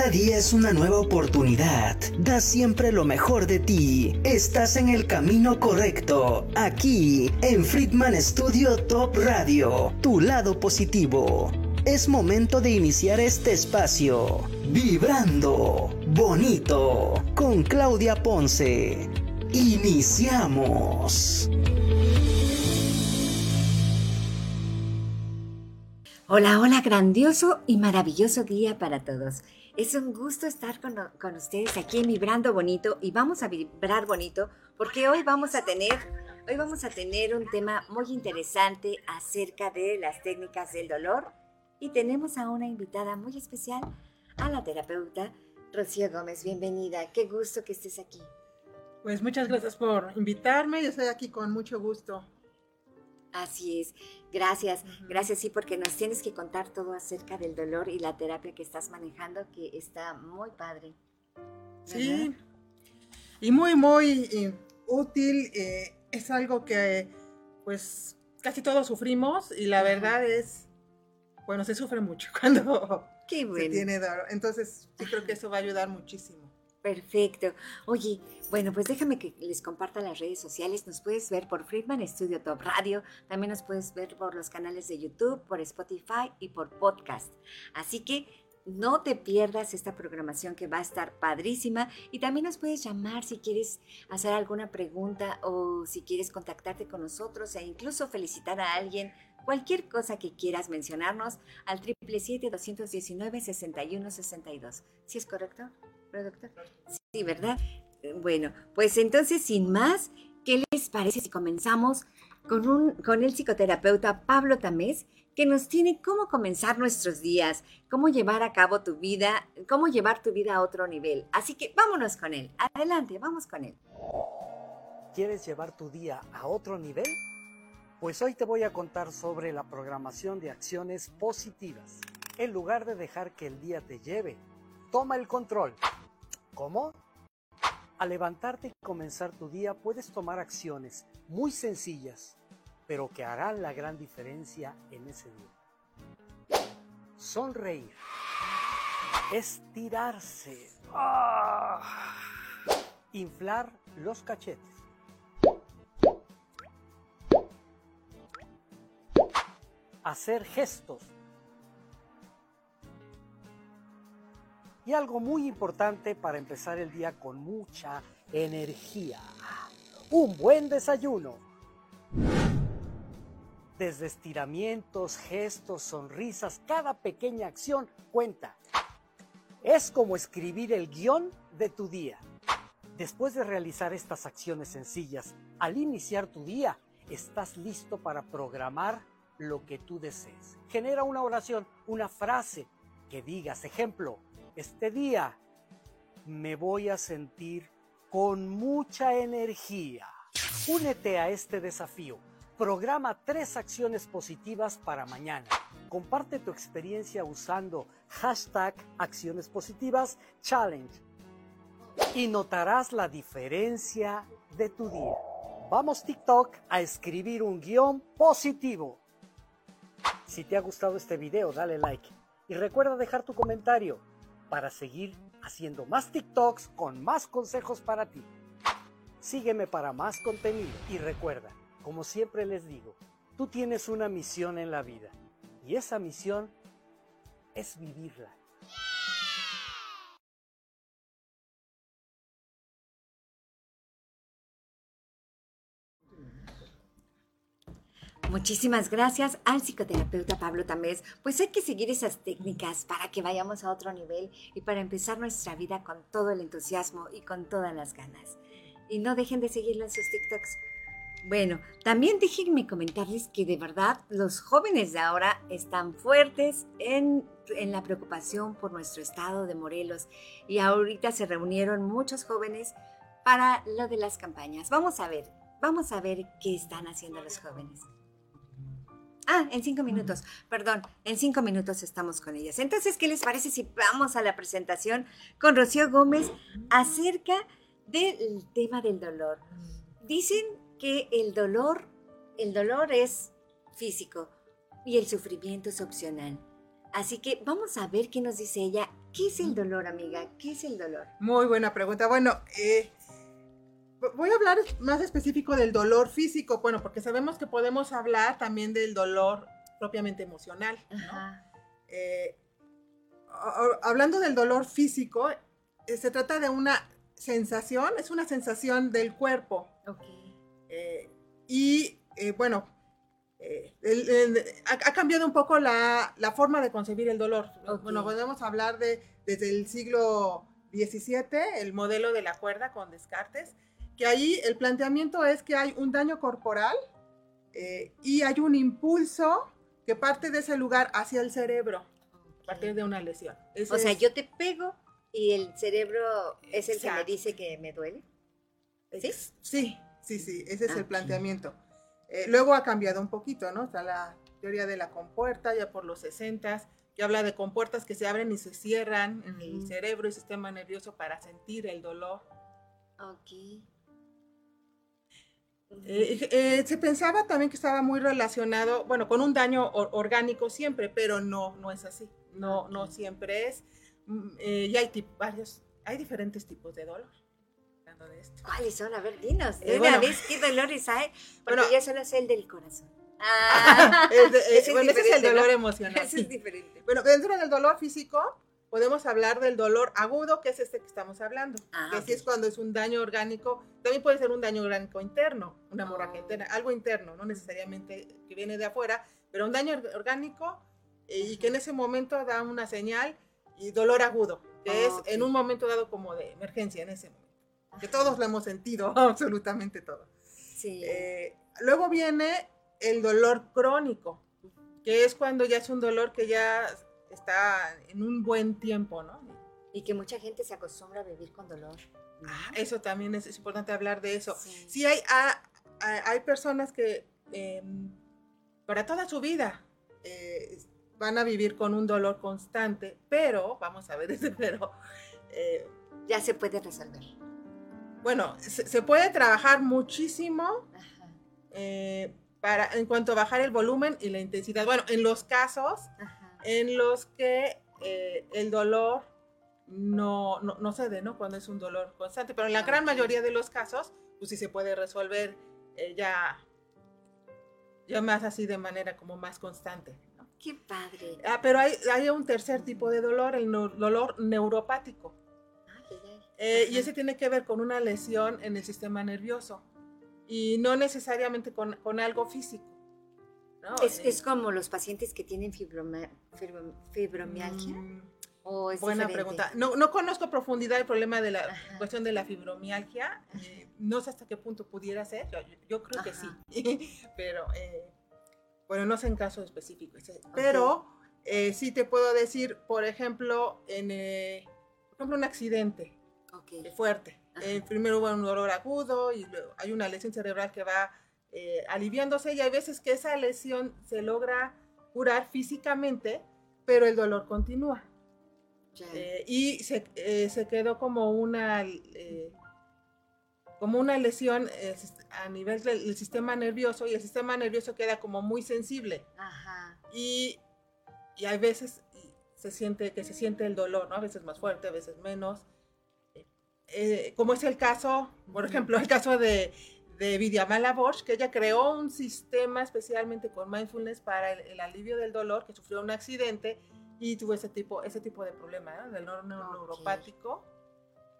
Cada día es una nueva oportunidad. Da siempre lo mejor de ti. Estás en el camino correcto. Aquí, en Friedman Studio Top Radio. Tu lado positivo. Es momento de iniciar este espacio. Vibrando. Bonito. Con Claudia Ponce. Iniciamos. Hola, hola, grandioso y maravilloso día para todos. Es un gusto estar con, con, ustedes aquí en Vibrando Bonito y vamos a vibrar bonito porque hoy vamos a tener, hoy vamos a tener un tema muy interesante acerca de las técnicas del dolor y tenemos a una invitada muy especial, a la terapeuta Rocío Gómez. Bienvenida, qué gusto que estés aquí. Pues muchas gracias por invitarme, yo estoy aquí con mucho gusto. Así es. Gracias, gracias, sí, porque nos tienes que contar todo acerca del dolor y la terapia que estás manejando, que está muy padre. Sí, y muy, muy útil. Eh, es algo que, pues, casi todos sufrimos y la verdad es, bueno, se sufre mucho cuando Qué bueno. se tiene dolor. Entonces, yo creo que eso va a ayudar muchísimo. Perfecto. Oye, bueno, pues déjame que les comparta las redes sociales. Nos puedes ver por Friedman Studio Top Radio. También nos puedes ver por los canales de YouTube, por Spotify y por podcast. Así que no te pierdas esta programación que va a estar padrísima. Y también nos puedes llamar si quieres hacer alguna pregunta o si quieres contactarte con nosotros e incluso felicitar a alguien. Cualquier cosa que quieras mencionarnos al 777-219-6162. ¿Sí es correcto? Productor. Sí, ¿verdad? Bueno, pues entonces, sin más, ¿qué les parece si comenzamos con, un, con el psicoterapeuta Pablo Tamés, que nos tiene cómo comenzar nuestros días, cómo llevar a cabo tu vida, cómo llevar tu vida a otro nivel? Así que vámonos con él. Adelante, vamos con él. ¿Quieres llevar tu día a otro nivel? Pues hoy te voy a contar sobre la programación de acciones positivas. En lugar de dejar que el día te lleve, toma el control. ¿Cómo? Al levantarte y comenzar tu día puedes tomar acciones muy sencillas, pero que harán la gran diferencia en ese día. Sonreír. Estirarse. ¡Ah! Inflar los cachetes. Hacer gestos Y algo muy importante para empezar el día con mucha energía. Un buen desayuno. Desde estiramientos, gestos, sonrisas, cada pequeña acción cuenta. Es como escribir el guion de tu día. Después de realizar estas acciones sencillas, al iniciar tu día, estás listo para programar lo que tú desees. Genera una oración, una frase que digas, ejemplo, este día me voy a sentir con mucha energía. Únete a este desafío. Programa tres acciones positivas para mañana. Comparte tu experiencia usando hashtag acciones positivas challenge y notarás la diferencia de tu día. Vamos TikTok a escribir un guion positivo. Si te ha gustado este video, dale like y recuerda dejar tu comentario para seguir haciendo más TikToks con más consejos para ti. Sígueme para más contenido y recuerda, como siempre les digo, tú tienes una misión en la vida y esa misión es vivirla. Muchísimas gracias al psicoterapeuta Pablo Tamés. Pues hay que seguir esas técnicas para que vayamos a otro nivel y para empezar nuestra vida con todo el entusiasmo y con todas las ganas. Y no dejen de seguirlo en sus TikToks. Bueno, también déjenme comentarles que de verdad los jóvenes de ahora están fuertes en, en la preocupación por nuestro estado de Morelos y ahorita se reunieron muchos jóvenes para lo de las campañas. Vamos a ver, vamos a ver qué están haciendo los jóvenes. Ah, en cinco minutos, perdón, en cinco minutos estamos con ellas. Entonces, ¿qué les parece si vamos a la presentación con Rocío Gómez acerca del tema del dolor? Dicen que el dolor, el dolor es físico y el sufrimiento es opcional. Así que vamos a ver qué nos dice ella. ¿Qué es el dolor, amiga? ¿Qué es el dolor? Muy buena pregunta. Bueno, eh, voy a hablar más específico del dolor físico, bueno, porque sabemos que podemos hablar también del dolor propiamente emocional. Eh, hablando del dolor físico, eh, se trata de una sensación, es una sensación del cuerpo. y bueno, ha, cambiado un poco la, forma de concebir el dolor. Bueno, podemos hablar de desde el siglo XVII, el modelo de la cuerda con Descartes, que ahí el planteamiento es que hay un daño corporal eh, y hay un impulso que parte de ese lugar hacia el cerebro, a partir de una lesión. o sea, yo te pego y el cerebro es el que me dice que me duele. ¿Sí? Sí, sí, sí, ese es el planteamiento. Eh, luego ha cambiado un poquito, ¿no? Está la teoría de la compuerta, ya por los 60 que habla de compuertas que se abren y se cierran en el cerebro y sistema nervioso para sentir el dolor. Ok. Eh, eh, se pensaba también que estaba muy relacionado, bueno, con un daño orgánico siempre, pero no, no es así. No, no siempre es. Mm, eh, y hay varios, hay diferentes tipos de dolor. ¿Cuáles son? A ver, dinos. una vez qué dolores hay, porque yo solo sé el del corazón. Ah, bueno, ese es el dolor emocional. Ese es diferente. Bueno, dentro del dolor físico podemos hablar del dolor agudo, que es este que estamos hablando. Ah, que es cuando es un daño orgánico. También puede ser un daño orgánico interno, una hemorragia interna, algo interno, no necesariamente que viene de afuera, pero un daño orgánico eh, y que en ese momento da una señal y dolor agudo, que es en un momento dado como de emergencia en ese momento. Que todos lo hemos sentido, absolutamente todos. Sí. Eh, luego viene el dolor crónico, que es cuando ya es un dolor que ya está en un buen tiempo, ¿no? Y que mucha gente se acostumbra a vivir con dolor. Ah, eso también es, importante hablar de eso. Sí, hay, hay personas que em, para toda su vida eh, van a vivir con un dolor constante, pero, vamos a ver ese pero... Eh, ya se puede resolver. Bueno, se, puede trabajar muchísimo. Eh, para, en cuanto a bajar el volumen y la intensidad. Bueno, en los casos en los que eh, el dolor no, no, no, cede, ¿no? Cuando es un dolor constante, pero en la gran mayoría de los casos, pues sí se puede resolver eh, ya, ya más así de manera como más constante. Qué padre. Ah, pero hay, hay, un tercer tipo de dolor, el dolor neuropático. Eh, y ese tiene que ver con una lesión en el sistema nervioso y no necesariamente con, con algo físico. Es, eh, es, como los pacientes que tienen fibromialgia. Mm, ¿O es buena pregunta. No, no conozco a profundidad el problema de la cuestión de la fibromialgia. Eh, no sé hasta qué punto pudiera ser. Yo, creo que sí. Pero eh, bueno, no sé en caso específico. Pero sí te puedo decir, por ejemplo, en por ejemplo, un accidente fuerte eh, primero hubo un dolor agudo y luego hay una lesión cerebral que va eh, aliviándose y hay veces que esa lesión se logra curar físicamente, pero el dolor continúa. Eh, y se, se, quedó como una, como una lesión a nivel del sistema nervioso y el sistema nervioso queda como muy sensible. Y, y hay veces se siente que se siente el dolor, ¿no? A veces más fuerte, a veces menos. Eh, como es el caso, por ejemplo, el caso de, de Vidyamala Bosch, que ella creó un sistema especialmente con mindfulness para el, alivio del dolor, que sufrió un accidente y tuvo ese tipo, ese tipo de problema, ¿no? del dolor neuropático.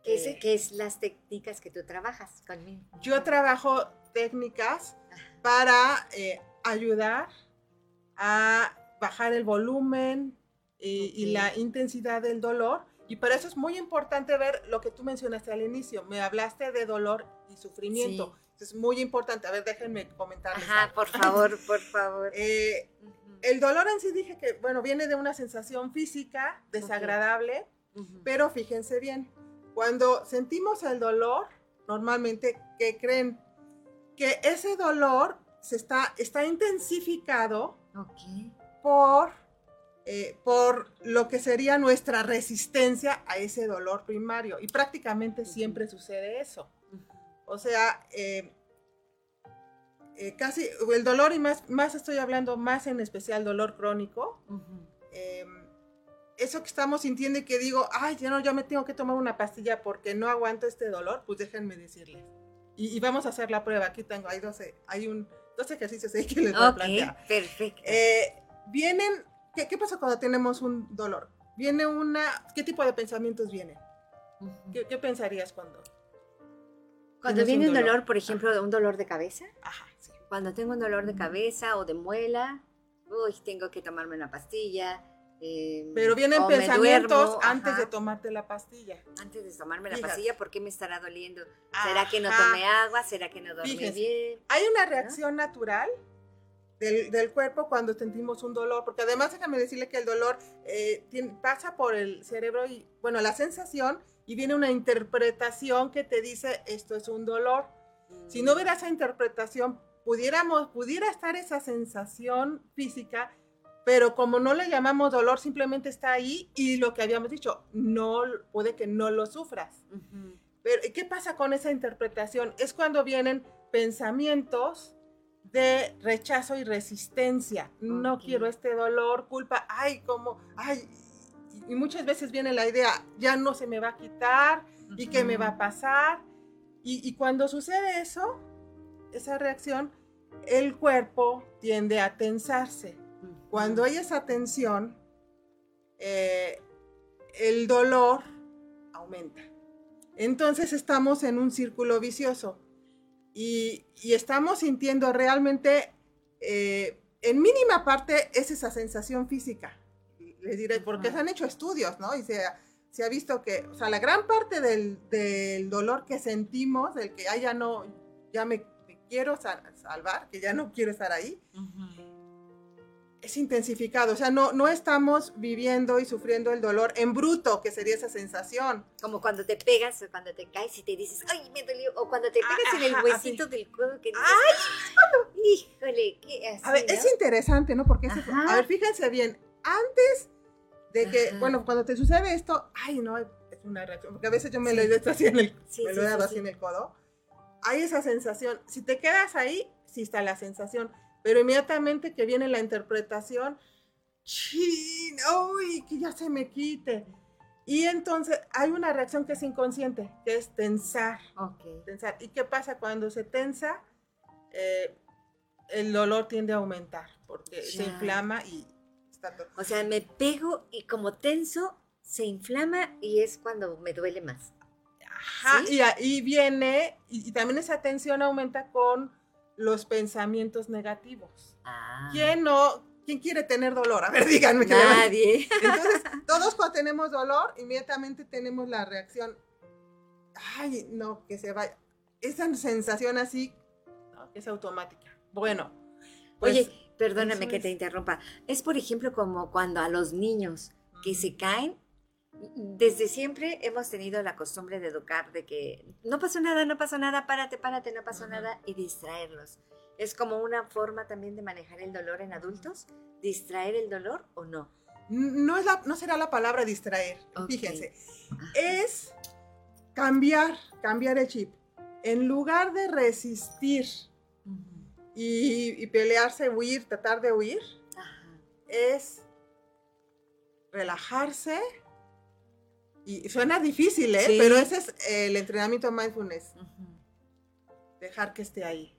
¿Qué, es, eh, ¿Qué, es, las técnicas que tú trabajas conmigo? Yo trabajo técnicas para eh, ayudar a bajar el volumen y la intensidad del dolor y para eso es muy importante ver lo que tú mencionaste al inicio. Me hablaste de dolor y sufrimiento. Es muy importante. A ver, déjenme comentar. Ajá, por favor, por favor. Eh, el dolor en sí dije que, bueno, viene de una sensación física desagradable, pero fíjense bien, cuando sentimos el dolor, normalmente, ¿qué creen? Que ese dolor se está, está intensificado por eh, por lo que sería nuestra resistencia a ese dolor primario. Y prácticamente siempre sucede eso. O sea, eh, eh, casi el dolor, y más, más estoy hablando más en especial dolor crónico, em, eso que estamos sintiendo y que digo, ay, ya no, ya me tengo que tomar una pastilla porque no aguanto este dolor, pues déjenme decirles. Y, vamos a hacer la prueba. Aquí tengo, hay 12, hay un, dos ejercicios ahí que les voy a plantear. perfecto. Eh, vienen, ¿qué, ¿qué, pasa cuando tenemos un dolor? Viene una, ¿qué tipo de pensamientos vienen? ¿Qué, pensarías cuando? Cuando viene un dolor? por ejemplo, un dolor de cabeza. Ajá, sí. Cuando tengo un dolor de cabeza o de muela, uy, tengo que tomarme una pastilla Em, Pero vienen pensamientos antes de tomarte la pastilla. Antes de tomarme la pastilla, ¿por qué me estará doliendo? ¿Será que no tomé agua? ¿Será que no dormí bien? Hay una reacción natural del, cuerpo cuando sentimos un dolor, porque además déjame decirle que el dolor eh, pasa por el cerebro y, bueno, la sensación y viene una interpretación que te dice esto es un dolor. Si no hubiera esa interpretación, pudiéramos, pudiera estar esa sensación física pero como no le llamamos dolor, simplemente está ahí y lo que habíamos dicho, no puede que no lo sufras. Pero ¿qué pasa con esa interpretación? Es cuando vienen pensamientos de rechazo y resistencia. No quiero este dolor, culpa, ay, como, ay, y muchas veces viene la idea, ya no se me va a quitar y qué me va a pasar. Y, y cuando sucede eso, esa reacción, el cuerpo tiende a tensarse cuando hay esa tensión, eh, el dolor aumenta. Entonces estamos en un círculo vicioso y, estamos sintiendo realmente, eh, en mínima parte, es esa sensación física. Les diré, porque se han hecho estudios, ¿no? Y se, ha visto que, o sea, la gran parte del, dolor que sentimos, del que ya no, ya me, quiero salvar, que ya no quiero estar ahí, es intensificado, o sea, no, no estamos viviendo y sufriendo el dolor en bruto, que sería esa sensación. Como cuando te pegas o cuando te caes y te dices, ay, me dolió, o cuando te pegas en el huesito del codo que dices, ay, híjole, qué así, A ver, es interesante, ¿no? Porque, a ver, fíjense bien, antes de que, bueno, cuando te sucede esto, ay, no, es una reacción, porque a veces yo me lo he dado así en el, me lo he dado así en el codo, hay esa sensación, si te quedas ahí, sí está la sensación, pero inmediatamente que viene la interpretación, ¡chin! ¡Uy! Que ya se me quite. Y entonces hay una reacción que es inconsciente, que es tensar. tensar. ¿Y qué pasa cuando se tensa? Eh, el dolor tiende a aumentar porque se inflama y O sea, me pego y como tenso, se inflama y es cuando me duele más. Ajá, y ahí viene, y, también esa tensión aumenta con los pensamientos negativos. Ah. ¿Quién no? ¿Quién quiere tener dolor? A ver, díganme. Nadie. Entonces, todos cuando tenemos dolor, inmediatamente tenemos la reacción, ay, no, que se vaya. Esa sensación así es automática. Bueno. Pues, Oye, perdóname que te interrumpa. Es, por ejemplo, como cuando a los niños que se caen desde siempre hemos tenido la costumbre de educar de que no pasó nada, no pasó nada, párate, párate, no pasó nada y distraerlos. Es como una forma también de manejar el dolor en adultos, distraer el dolor o no. No, es la, no será la palabra distraer, fíjense. Es cambiar, cambiar el chip. En lugar de resistir y, pelearse, huir, tratar de huir, es relajarse, y suena difícil, ¿eh? Pero ese es el entrenamiento mindfulness. Dejar que esté ahí.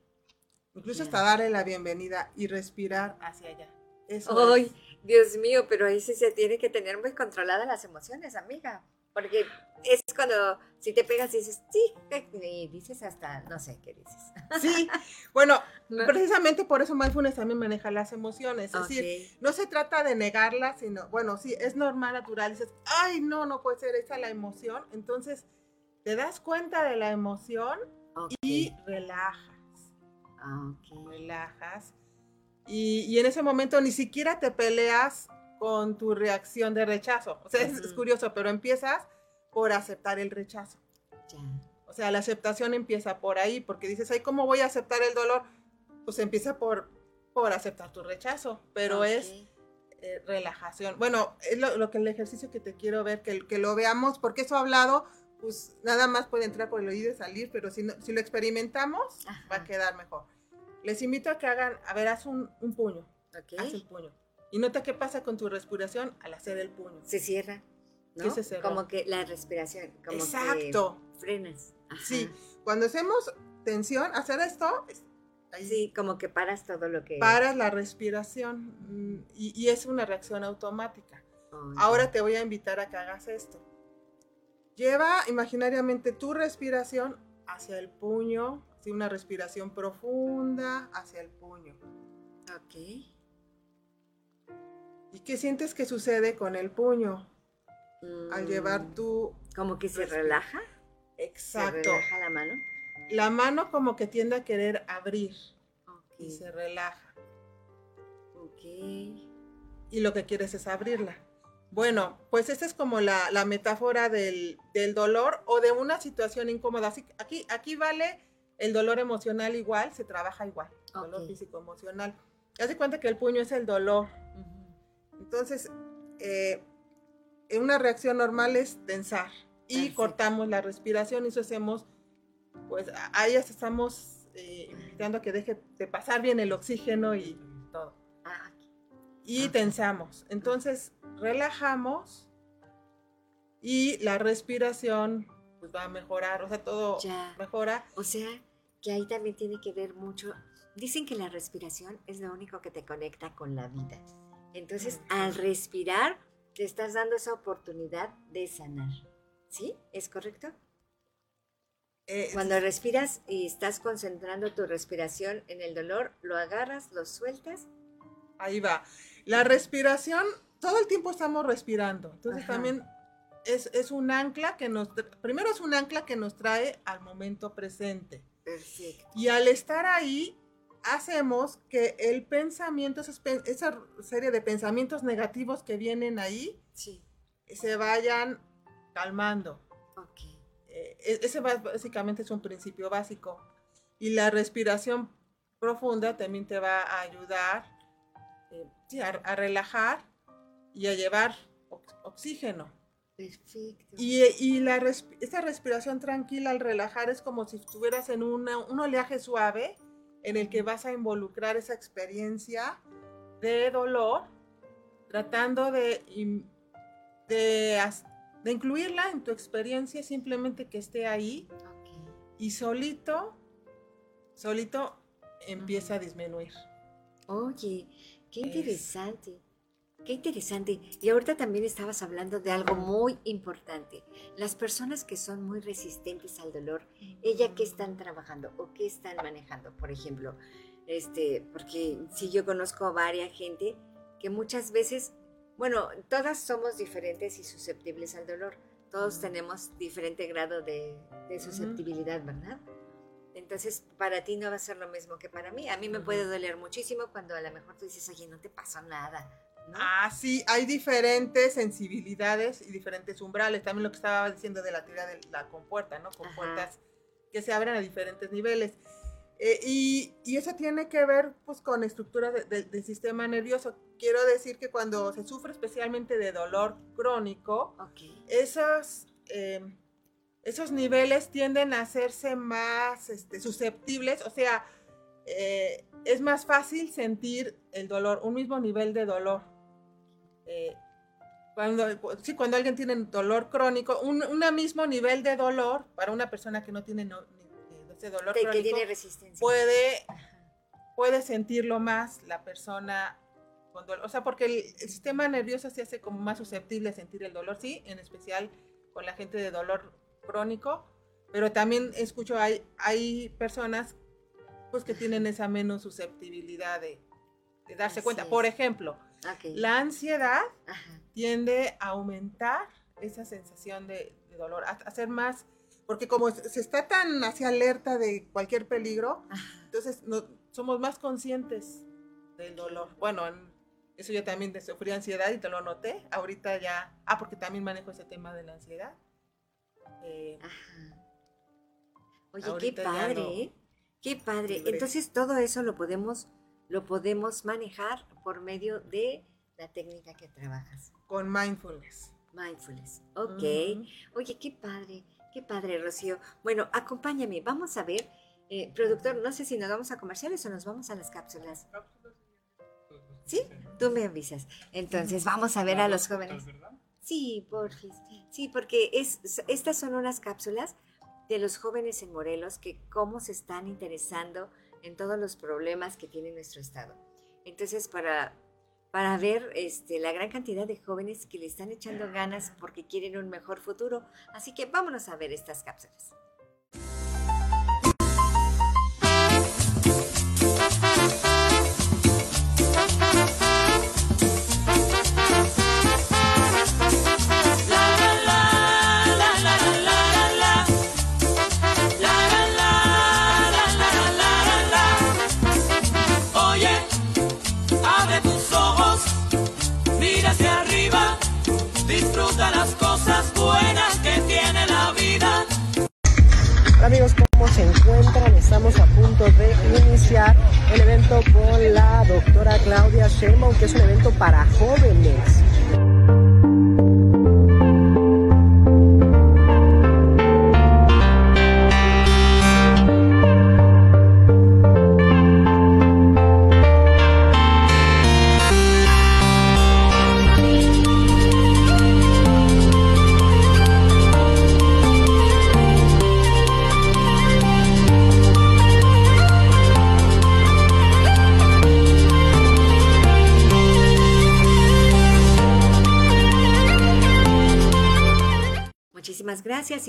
Incluso hasta darle la bienvenida y respirar hacia allá. Eso Ay, Dios mío, pero ahí sí se tiene que tener muy controladas las emociones, amiga. Porque es cuando si te pegas y dices, sí, y dices hasta, no sé qué dices. Sí, bueno, precisamente por eso mindfulness también maneja las emociones. Es decir, no se trata de negarlas, sino, bueno, sí, es normal, natural. Dices, ay, no, no puede ser esa la emoción. Entonces, te das cuenta de la emoción y relajas. Ah, relajas. Y, y en ese momento ni siquiera te peleas con tu reacción de rechazo. O sea, es, curioso, pero empiezas por aceptar el rechazo. O sea, la aceptación empieza por ahí, porque dices, ay, ¿cómo voy a aceptar el dolor? Pues empieza por, por aceptar tu rechazo, pero es eh, relajación. Bueno, es lo, que el ejercicio que te quiero ver, que, que lo veamos, porque eso hablado, pues nada más puede entrar por el oído y salir, pero si, si lo experimentamos, va a quedar mejor. Les invito a que hagan, a ver, haz un, puño. Haz un puño Y nota qué pasa con tu respiración al hacer el puño. Se cierra. ¿no? ¿Qué se cerró? Como que la respiración, como Exacto. que frenas. Ajá. Sí, cuando hacemos tensión, hacer esto, ahí Sí, como que paras todo lo que... paras la respiración mm, y, y es una reacción automática. Oh, Ahora te voy a invitar a que hagas esto. Lleva imaginariamente tu respiración hacia el puño, así una respiración profunda hacia el puño. Ok. ¿Y qué sientes que sucede con el puño al llevar Mm, tu... Como que se relaja. Se Exacto. relaja la mano. La mano como que tiende a querer abrir y se relaja. Ok. y lo que quieres es abrirla. Bueno, pues esa es como la, la metáfora del, del dolor o de una situación incómoda. Así que aquí, aquí vale el dolor emocional igual, se trabaja igual, dolor Ok. físico emocional. Haz de cuenta que el puño es el dolor. Entonces, eh, una reacción normal es tensar y Perfecto. cortamos la respiración y eso hacemos, pues a- ahí ya estamos eh, invitando a que deje de pasar bien el oxígeno y todo Ah, y tensamos. Entonces relajamos y la respiración pues va a mejorar, o sea, todo Ya. mejora. O sea, que ahí también tiene que ver mucho. Dicen que la respiración es lo único que te conecta con la vida. Entonces, al respirar, te estás dando esa oportunidad de sanar. ¿Sí? ¿Es correcto? Eh, Cuando respiras y estás concentrando tu respiración en el dolor, lo agarras, lo sueltas. ahí va. La respiración, todo el tiempo estamos respirando. Entonces Ajá. también es, es un ancla que nos, primero es un ancla que nos trae al momento presente. Perfecto. Y al estar ahí, hacemos que el pensamiento, esa serie de pensamientos negativos que vienen ahí, Sí. se vayan calmando. Ok. Eh, e- ese básicamente es un principio básico. Y la respiración profunda también te va a ayudar eh, a, a relajar y a llevar ox- oxígeno. Perfecto. Y, y la res- esta respiración tranquila al relajar es como si estuvieras en una- un oleaje suave en el que vas a involucrar esa experiencia de dolor, tratando de, de, incluirla en tu experiencia, simplemente que esté ahí y solito, solito empieza a disminuir. Oye, qué Es- interesante. Qué interesante. Y ahorita también estabas hablando de algo muy importante. Las personas que son muy resistentes al dolor, ¿ella qué están trabajando o qué están manejando? Por ejemplo, este, porque si yo conozco a varias gente que muchas veces, bueno, todas somos diferentes y susceptibles al dolor. Todos tenemos diferente grado de, de susceptibilidad, ¿verdad? Entonces, para ti no va a ser lo mismo que para mí. A mí me puede doler muchísimo cuando a lo mejor tú dices, oye, no te pasó nada. ¿No? Ah, sí, hay diferentes sensibilidades y diferentes umbrales. También lo que estaba diciendo de la teoría de la compuerta, ¿no? Compuertas que se abren a diferentes niveles. Eh, y, y eso tiene que ver pues con estructuras de- de- del sistema nervioso. Quiero decir que cuando se sufre especialmente de dolor crónico, esos, eh, esos niveles tienden a hacerse más este, susceptibles, o sea, eh, es más fácil sentir el dolor, un mismo nivel de dolor. Eh, cuando, sí, cuando alguien tiene dolor crónico, un, mismo nivel de dolor para una persona que no tiene no- ese dolor que crónico, tiene resistencia. puede, puede sentirlo más la persona con dolor. O sea, porque el, el sistema nervioso se hace como más susceptible a sentir el dolor, sí, en especial con la gente de dolor crónico, pero también escucho, hay, hay personas pues que tienen esa menos susceptibilidad de, de darse Así cuenta. es. Por ejemplo, Ok. la ansiedad Ajá. tiende a aumentar esa sensación de, de dolor, a, a ser más, porque como se está tan hacia alerta de cualquier peligro, Ajá. entonces no, somos más conscientes del dolor. Bueno, en- eso yo también sufrí ansiedad y te lo noté. Ahorita ya, ah, porque también manejo ese tema de la ansiedad. Eh, Ajá. Oye, qué padre, no. ¿eh? Qué padre. Libre. Entonces todo eso lo podemos, lo podemos manejar por medio de la técnica que trabajas. con mindfulness. Mindfulness. Ok. Oye, qué padre, qué padre, Rocío. Bueno, acompáñame, vamos a ver. eh, productor, no sé si nos vamos a comerciales o nos vamos a las cápsulas. ¿Sí? Tú me avisas. Entonces, vamos a ver a los jóvenes. Sí, Borges. Sí, porque es, estas son unas cápsulas de los jóvenes en Morelos que cómo se están interesando en todos los problemas que tiene nuestro estado. Entonces, para, para ver este, la gran cantidad de jóvenes que le están echando ganas porque quieren un mejor futuro. Así que vámonos a ver estas cápsulas. Buenas que tiene la vida. Amigos, ¿cómo se encuentran? Estamos a punto de iniciar el evento con la doctora Claudia Sheinbaum, que es un evento para jóvenes.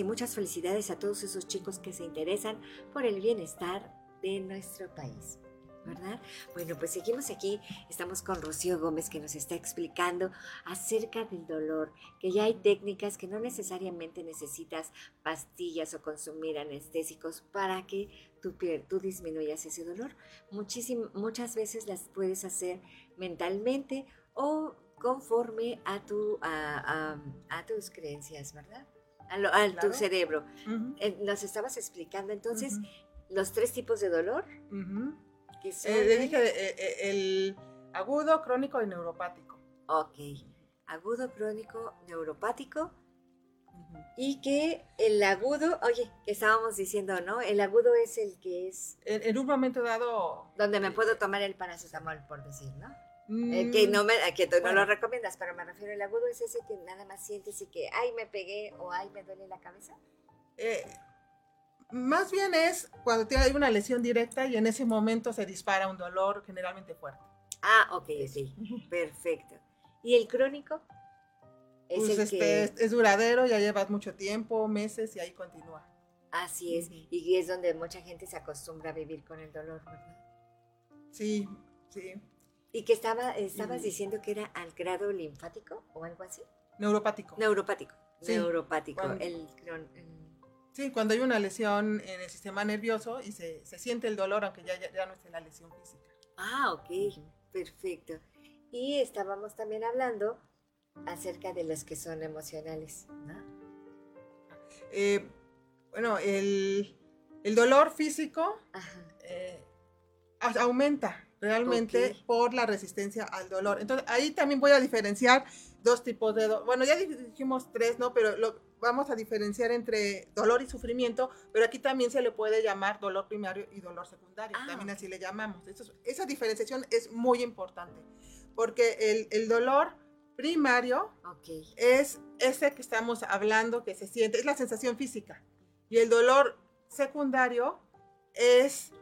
Y muchas felicidades a todos esos chicos que se interesan por el bienestar de nuestro país. ¿verdad? Bueno, pues seguimos aquí, estamos con Rocío Gómez que nos está explicando acerca del dolor, que ya hay técnicas que no necesariamente necesitas pastillas o consumir anestésicos para que tú, tú disminuyas ese dolor. muchas veces las puedes hacer mentalmente o conforme a, tu, a tus creencias, ¿verdad? A, tu cerebro. Eh, nos estabas explicando entonces los tres tipos de dolor. que son eh, dije eh, el agudo, crónico y neuropático. Ok, agudo, crónico, neuropático. Y que el agudo, oye, que estábamos diciendo, ¿no? El agudo es el que es... En, un momento dado... Donde me puedo tomar el paracetamol, por decir, ¿no? Eh, que no, me, que tú no lo recomiendas, pero me refiero al agudo, es ese que nada más sientes y que, ay, me pegué o ay, me duele la cabeza. Eh, más bien es cuando hay una lesión directa y en ese momento se dispara un dolor generalmente fuerte. Ah, ok, sí, perfecto. ¿Y el crónico? Es, pues este, es, duradero, ya llevas mucho tiempo, meses y ahí continúa. Así es, y es donde mucha gente se acostumbra a vivir con el dolor, ¿verdad? Sí, sí. ¿Y que estaba, estabas diciendo que era al grado linfático o algo así? Neuropático. Neuropático. Neuropático. el, Sí, cuando hay una lesión en el sistema nervioso y se, siente el dolor, aunque ya, ya, no esté la lesión física. Ah, ok, perfecto. Y estábamos también hablando acerca de los que son emocionales, ¿no? Eh, bueno, el, dolor físico eh, aumenta realmente por la resistencia al dolor. Entonces, ahí también voy a diferenciar dos tipos de dolor. Bueno, ya dijimos tres, ¿no? Pero lo, vamos a diferenciar entre dolor y sufrimiento, pero aquí también se le puede llamar dolor primario y dolor secundario, ah, también así le llamamos. esa diferenciación es muy importante, porque el, el dolor primario es ese que estamos hablando, que se siente, es la sensación física, y el dolor secundario es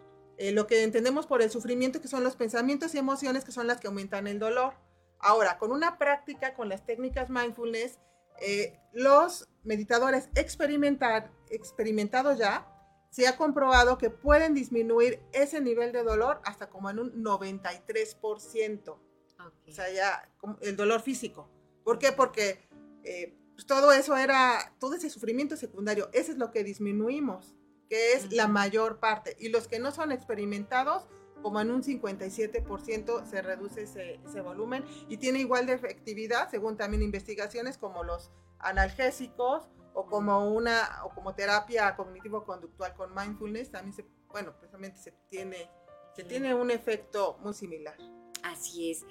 eh, lo que entendemos por el sufrimiento, que son los pensamientos y emociones, que son las que aumentan el dolor. Ahora, con una práctica, con las técnicas mindfulness, eh, los meditadores experimentar, experimentados ya, se ha comprobado que pueden disminuir ese nivel de dolor hasta como en un 93%. O sea, ya el dolor físico. ¿Por qué? Porque eh, pues, todo eso era, todo ese sufrimiento secundario, ese es lo que disminuimos que es la mayor parte. Y los que no son experimentados, como en un 57% se reduce ese, ese, volumen y tiene igual de efectividad, según también investigaciones, como los analgésicos o como una o como terapia cognitivo-conductual con mindfulness, también se, bueno, precisamente se tiene, se tiene un efecto muy similar. Así es.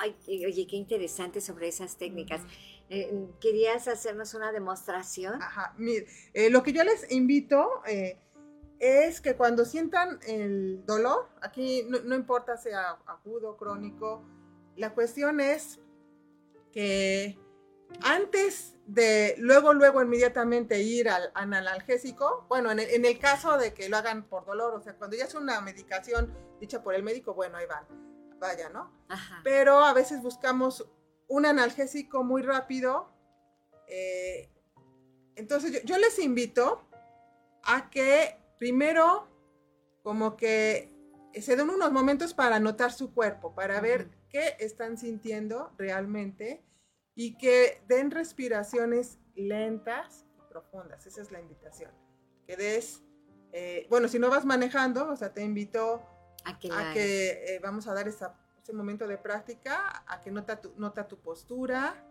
Ay, oye, qué interesante sobre esas técnicas. Eh, ¿Querías hacernos una demostración? Ajá, mire, eh, lo que yo les invito eh, es que cuando sientan el dolor, aquí no, importa sea agudo, crónico, la cuestión es que antes de luego, luego inmediatamente ir al analgésico, bueno, en el, en el, caso de que lo hagan por dolor, o sea, cuando ya es una medicación dicha por el médico, bueno, ahí van, vaya, ¿no? Ajá. Pero a veces buscamos un analgésico muy rápido. eh, entonces yo, yo les invito a que primero como que se den unos momentos para notar su cuerpo, para ver qué están sintiendo realmente y que den respiraciones lentas y profundas. Esa es la invitación. Que des, eh, bueno, si no vas manejando, o sea, te invito A que, a la- que eh, vamos a dar esa- ese momento de práctica, a que nota tu, nota tu postura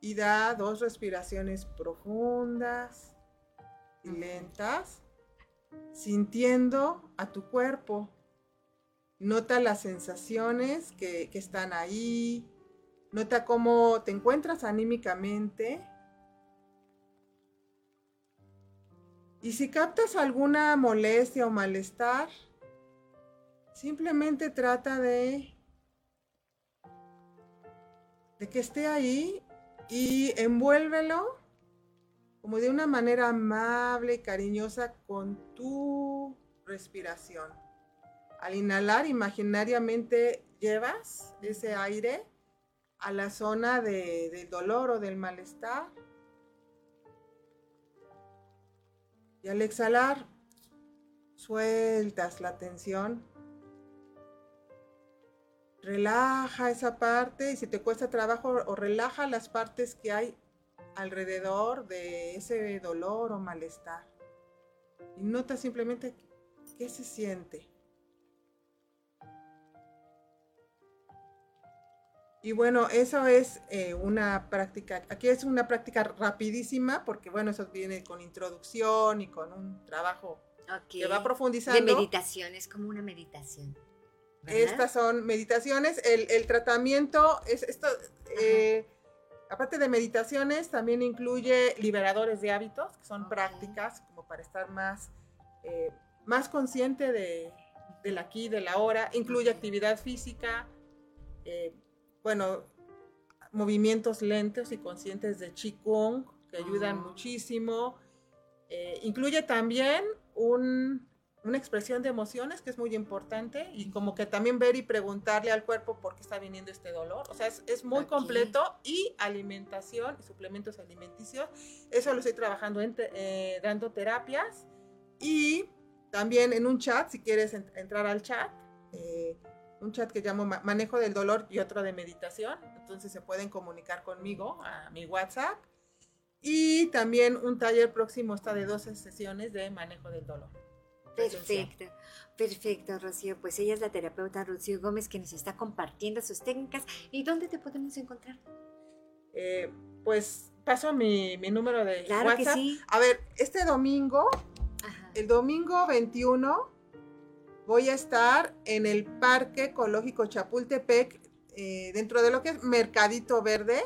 y da dos respiraciones profundas y lentas, sintiendo a tu cuerpo. Nota las sensaciones que, que están ahí, nota cómo te encuentras anímicamente. Y si captas alguna molestia o malestar, Simplemente trata de, de que esté ahí y envuélvelo como de una manera amable y cariñosa con tu respiración. Al inhalar, imaginariamente llevas ese aire a la zona de- del dolor o del malestar. Y al exhalar, sueltas la tensión. Relaja esa parte y si te cuesta trabajo o relaja las partes que hay alrededor de ese dolor o malestar. Y nota simplemente qué se siente. Y bueno, eso es eh, una práctica, aquí es una práctica rapidísima porque bueno, eso viene con introducción y con un trabajo que va De profundizando. meditación, es como una meditación. ¿Verdad? Estas son meditaciones. El, el tratamiento es esto. eh, aparte de meditaciones, también incluye liberadores de hábitos, que son prácticas como para estar más, eh, más consciente de, del aquí, de la hora. Incluye actividad física, eh, bueno, movimientos lentos y conscientes de Qigong, que ayudan Ah. muchísimo. Eh, incluye también un- una expresión de emociones que es muy importante y como que también ver y preguntarle al cuerpo por qué está viniendo este dolor. O sea, es, es muy completo y alimentación y suplementos alimenticios. Eso lo estoy trabajando en te- eh, dando terapias y también en un chat, si quieres en- entrar al chat, eh, un chat que llamo Ma- Manejo del Dolor y otro de Meditación. Entonces se pueden comunicar conmigo a mi WhatsApp. Y también un taller próximo está de 12 sesiones de manejo del dolor. Perfecto, perfecto, Rocío. Pues ella es la terapeuta Rocío Gómez que nos está compartiendo sus técnicas. ¿Y dónde te podemos encontrar? Eh, pues paso mi, mi número de Claro que WhatsApp. sí. A ver, este domingo, Ajá. el domingo 21, voy a estar en el Parque Ecológico Chapultepec, eh, dentro de lo que es Mercadito Verde,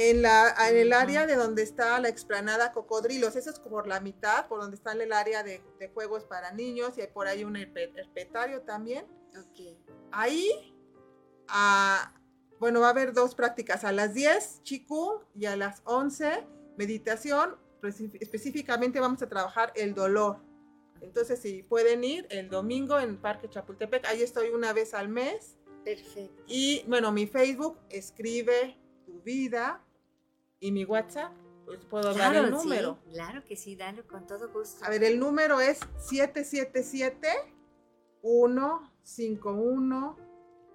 en, la, en el área de donde está la explanada Cocodrilos. Eso es por la mitad, por donde está el área de, de juegos para niños y hay por ahí un herpe- herpetario también. Ahí, ah, bueno, va a haber dos prácticas, a las 10 Qigong y a las 11 meditación. Específicamente vamos a trabajar el dolor. Entonces, si pueden ir el domingo en Parque Chapultepec, ahí estoy una vez al mes. Perfecto. Y bueno, mi Facebook escribe tu vida y mi WhatsApp, pues puedo dar el número. sí, claro que sí, dale con todo gusto. A ver, el número es 777 151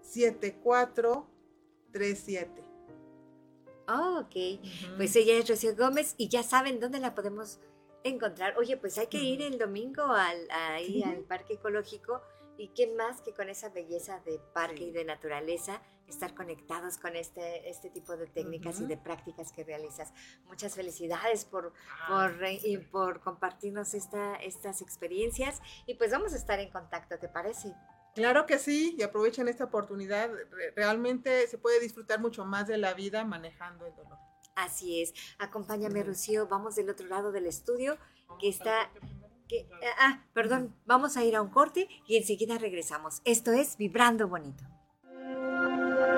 7437. Oh, ok. Pues ella es Rocío Gómez y ya saben dónde la podemos encontrar. Oye, pues hay que ir el domingo al, ahí Sí. al parque ecológico y qué más que con esa belleza de parque Sí. y de naturaleza, estar conectados con este, este tipo de técnicas y Ujú. de prácticas que realizas. Muchas felicidades por, Ah, por, eh, y por compartirnos esta, estas experiencias y pues vamos a estar en contacto, ¿te parece? Claro que sí, y aprovechen esta oportunidad. Re- Realmente se puede disfrutar mucho más de la vida manejando el dolor. Así es. Acompáñame, Ujú. Rocío. Vamos del otro lado del estudio, que está... Que, ah, perdón. Vamos a ir a un corte y enseguida regresamos. Esto es Vibrando Bonito.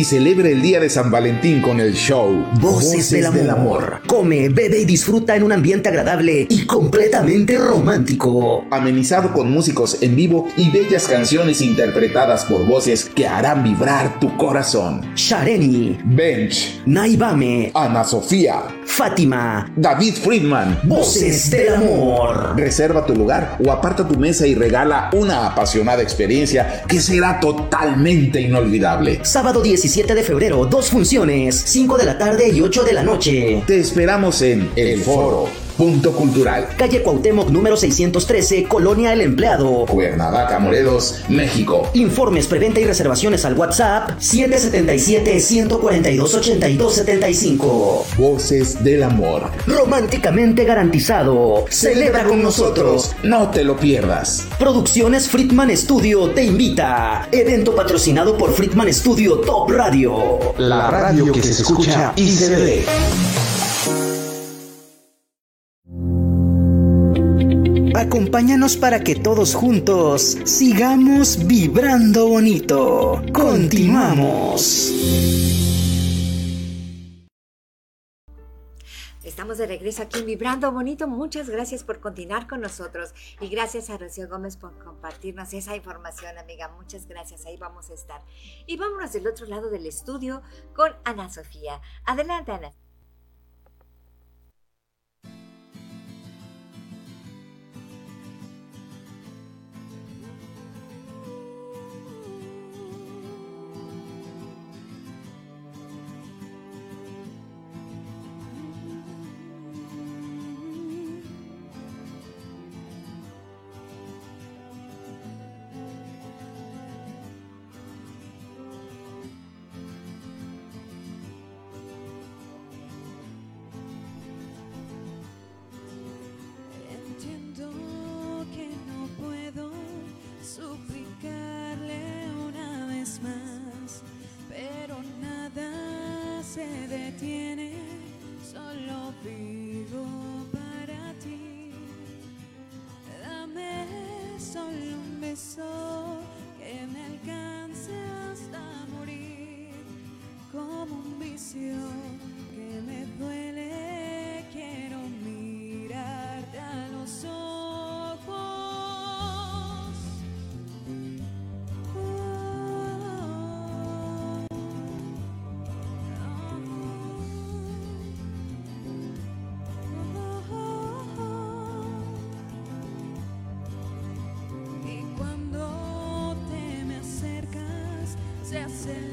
Y celebre el día de San Valentín con el show Voces, del, amor. Come, bebe y disfruta en un ambiente agradable y completamente romántico. Amenizado con músicos en vivo y bellas canciones interpretadas por voces que harán vibrar tu corazón. Shareni, Bench, Naibame, Ana Sofía, Fátima, David Friedman. Voces del amor. Reserva tu lugar o aparta tu mesa y regala una apasionada experiencia que será totalmente inolvidable. Sábado 17 de febrero, dos funciones, 5 de la tarde y 8 de la noche. Te esperamos en El Foro Punto Cultural. Calle Cuauhtémoc número 613, Colonia El Empleado. Cuernavaca, Morelos, México. Informes, preventa y reservaciones al WhatsApp 777-142-8275. Voces del amor. Románticamente garantizado. Celebra con nosotros. No te lo pierdas. Producciones Friedman Studio te invita. Evento patrocinado por Friedman Studio Top Radio. La radio que se escucha y se ve. Acompáñanos para que todos juntos sigamos vibrando bonito. Continuamos. Estamos de regreso aquí en Vibrando Bonito. Muchas gracias por continuar con nosotros y gracias a Rocío Gómez por compartirnos esa información, amiga. Muchas gracias. Ahí vamos a estar. Y vámonos del otro lado del estudio con Ana Sofía. Adelante, Ana. myself.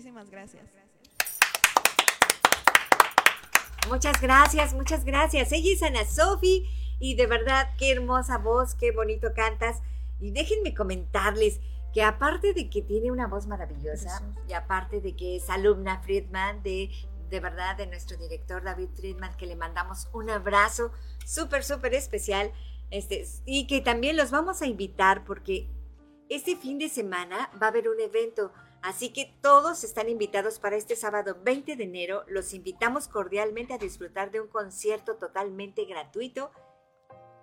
Muchísimas gracias. Muchas gracias, muchas gracias. Ella es Ana Sofi y de verdad qué hermosa voz, qué bonito cantas. Y déjenme comentarles que aparte de que tiene una voz maravillosa y aparte de que es alumna Friedman de de verdad de nuestro director David Friedman que le mandamos un abrazo súper súper especial este y que también los vamos a invitar porque este fin de semana va a haber un evento Así que todos están invitados para este sábado 20 de enero. Los invitamos cordialmente a disfrutar de un concierto totalmente gratuito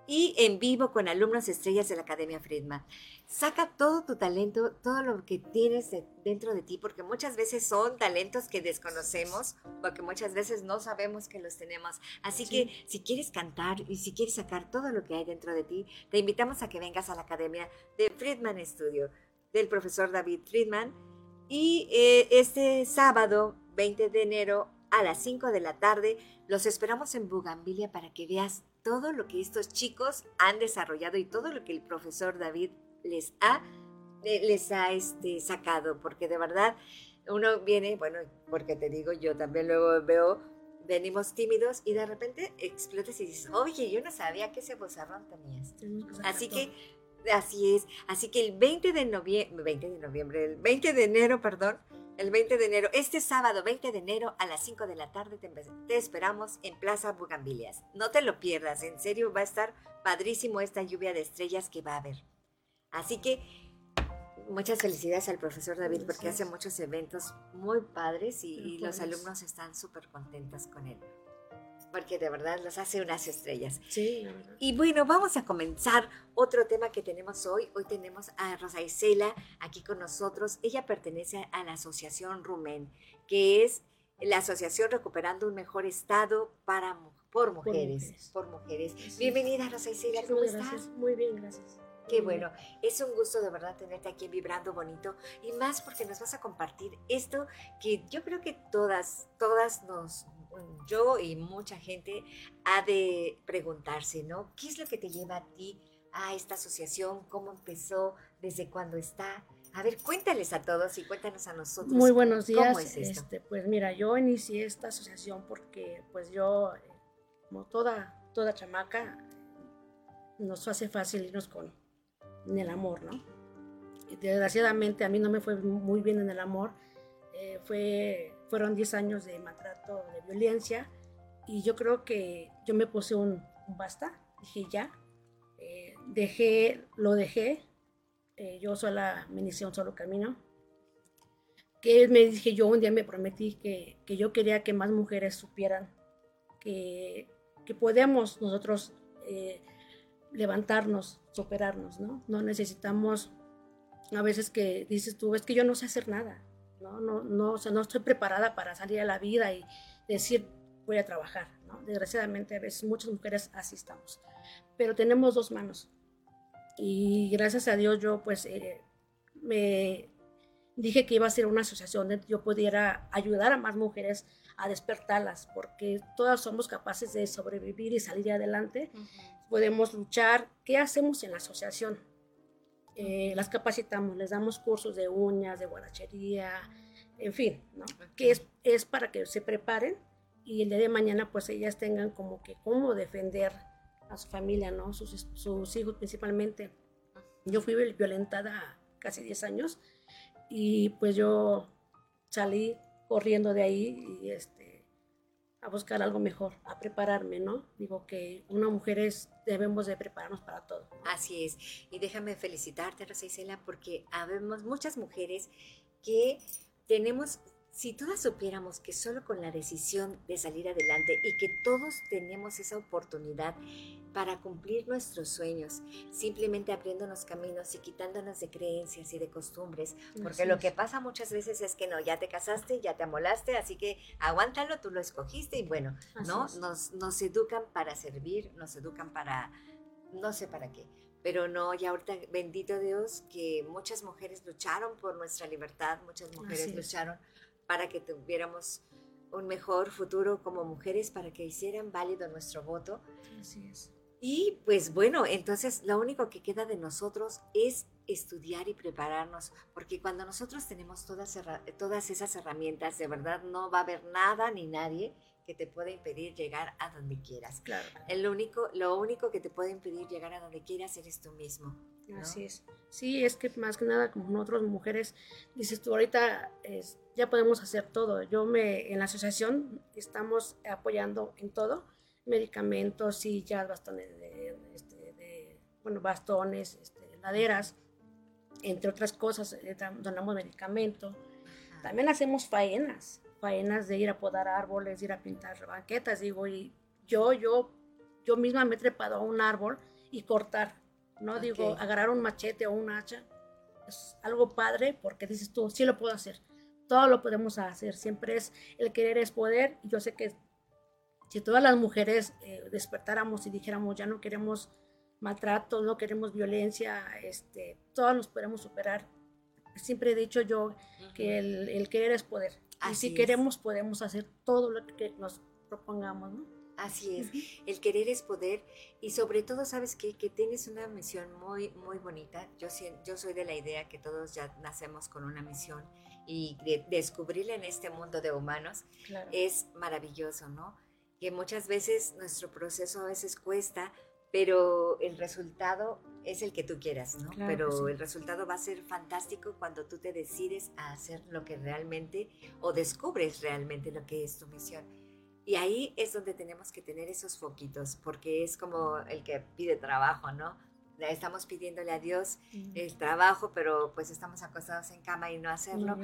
y en vivo con alumnos estrellas de la Academia Friedman. Saca todo tu talento, todo lo que tienes dentro de ti, porque muchas veces son talentos que desconocemos, porque muchas veces no sabemos que los tenemos. Así que si quieres cantar y si quieres sacar todo lo que hay dentro de ti, te invitamos a que vengas a la Academia de Friedman Studio, del profesor David Friedman y eh, este sábado, 20 de enero, a las 5 de la tarde, los esperamos en Bugambilia para que veas todo lo que estos chicos han desarrollado y todo lo que el profesor David les ha, eh, les ha este, sacado, porque de verdad uno viene, bueno, porque te digo, yo también luego veo, venimos tímidos y de repente explotas y dices, oye, yo no sabía que ese bozarrón tenías. Así que Así es. Así que el 20 de noviembre, 20 de noviembre, el 20 de enero, perdón, el 20 de enero, este sábado 20 de enero a las 5 de la tarde te, esperamos en Plaza Bugambilias. No te lo pierdas, en serio va a estar padrísimo esta lluvia de estrellas que va a haber. Así que muchas felicidades al profesor David porque hace muchos eventos muy padres y, y los alumnos están súper contentos con él porque de verdad los hace unas estrellas. Sí, Y bueno, vamos a comenzar otro tema que tenemos hoy. Hoy tenemos a Rosa Isela aquí con nosotros. Ella pertenece a la Asociación Rumen, que es la Asociación Recuperando un Mejor Estado para por mujeres. Por mujeres. Bienvenida, Rosa Isela, ¿cómo estás? Muy bien, gracias. Qué bueno, es un gusto de verdad tenerte aquí Vibrando Bonito y más porque nos vas a compartir esto que yo creo que todas, todas nos, yo y mucha gente ha de preguntarse, ¿no? ¿Qué es lo que te lleva a ti a esta asociación? ¿Cómo empezó? ¿Desde cuándo está? A ver, cuéntales a todos y cuéntanos a nosotros. Muy buenos días. Este, pues mira, yo inicié esta asociación porque pues yo, como toda, toda chamaca, nos hace fácil irnos con en el amor, ¿no? Desgraciadamente a mí no me fue muy bien en el amor. Eh, fue fueron 10 años de maltrato, de violencia, y yo creo que yo me puse un, basta, dije ya, eh, dejé, lo dejé, eh, yo sola me inicié un solo camino, que me dije yo un día me prometí que, que yo quería que más mujeres supieran que, que podemos nosotros eh, levantarnos, superarnos, ¿no? No necesitamos a veces que dices tú, es que yo no sé hacer nada. ¿no? No, no, o sea, no estoy preparada para salir a la vida y decir voy a trabajar, ¿no? Desgraciadamente a veces muchas mujeres así estamos, pero tenemos dos manos y gracias a Dios yo pues eh, me dije que iba a ser una asociación donde yo pudiera ayudar a más mujeres a despertarlas, porque todas somos capaces de sobrevivir y salir adelante, podemos luchar. ¿Qué hacemos en la asociación? Eh, las capacitamos, les damos cursos de uñas, de guarachería, en fin, ¿no? que es, es para que se preparen y el día de mañana pues ellas tengan como que cómo defender a su familia, ¿no? Sus, sus hijos principalmente. Yo fui violentada casi 10 años y pues yo salí corriendo de ahí y este, a buscar algo mejor, a prepararme, ¿no? Digo que una mujer es, debemos de prepararnos para todo. Así es. Y déjame felicitarte, Rosa Isela, porque habemos muchas mujeres que tenemos si todas supiéramos que solo con la decisión de salir adelante y que todos tenemos esa oportunidad para cumplir nuestros sueños, simplemente abriéndonos caminos y quitándonos de creencias y de costumbres, porque lo que pasa muchas veces es que no, ya te casaste, ya te amolaste, así que aguántalo, tú lo escogiste y bueno, ¿no? Nos, nos educan para servir, nos educan para, no sé para qué, pero no, ya ahorita, bendito Dios, que muchas mujeres lucharon por nuestra libertad, muchas mujeres lucharon para que tuviéramos un mejor futuro como mujeres, para que hicieran válido nuestro voto. Así es. Y pues bueno, entonces lo único que queda de nosotros es estudiar y prepararnos, porque cuando nosotros tenemos todas, todas esas herramientas, de verdad no va a haber nada ni nadie que te pueda impedir llegar a donde quieras. Claro. El único, lo único que te puede impedir llegar a donde quieras eres tú mismo. Así es. Sí, es que más que nada, como nosotros mujeres, dices tú, ahorita ya podemos hacer todo. Yo me, en la asociación estamos apoyando en todo, medicamentos, sillas, bastones de, este, bueno, bastones, este, laderas, entre otras cosas, eh, donamos medicamento. También hacemos faenas, faenas de ir a podar árboles, ir a pintar banquetas, digo, y yo, yo, yo misma me he trepado a un árbol y cortar no digo agarrar un machete o un hacha. Es algo padre porque dices tú, sí lo puedo hacer. Todo lo podemos hacer. Siempre es el querer es poder. Y yo sé que si todas las mujeres eh, despertáramos y dijéramos ya no queremos maltrato, no queremos violencia, este, todos nos podemos superar. Siempre he dicho yo que el, querer es poder. Y si queremos podemos hacer todo lo que nos propongamos, ¿no? Así es, el querer es poder y sobre todo, ¿sabes qué? Que tienes una misión muy, muy bonita. Yo, yo soy de la idea que todos ya nacemos con una misión y descubrirla en este mundo de humanos es maravilloso, ¿no? Que muchas veces nuestro proceso a veces cuesta, pero el resultado es el que tú quieras, ¿no? pero el resultado va a ser fantástico cuando tú te decides a hacer lo que realmente o descubres realmente lo que es tu misión. Y ahí es donde tenemos que tener esos foquitos, porque es como el que pide trabajo, ¿no? Estamos pidiéndole a Dios el trabajo, pero pues estamos acostados en cama y no hacerlo.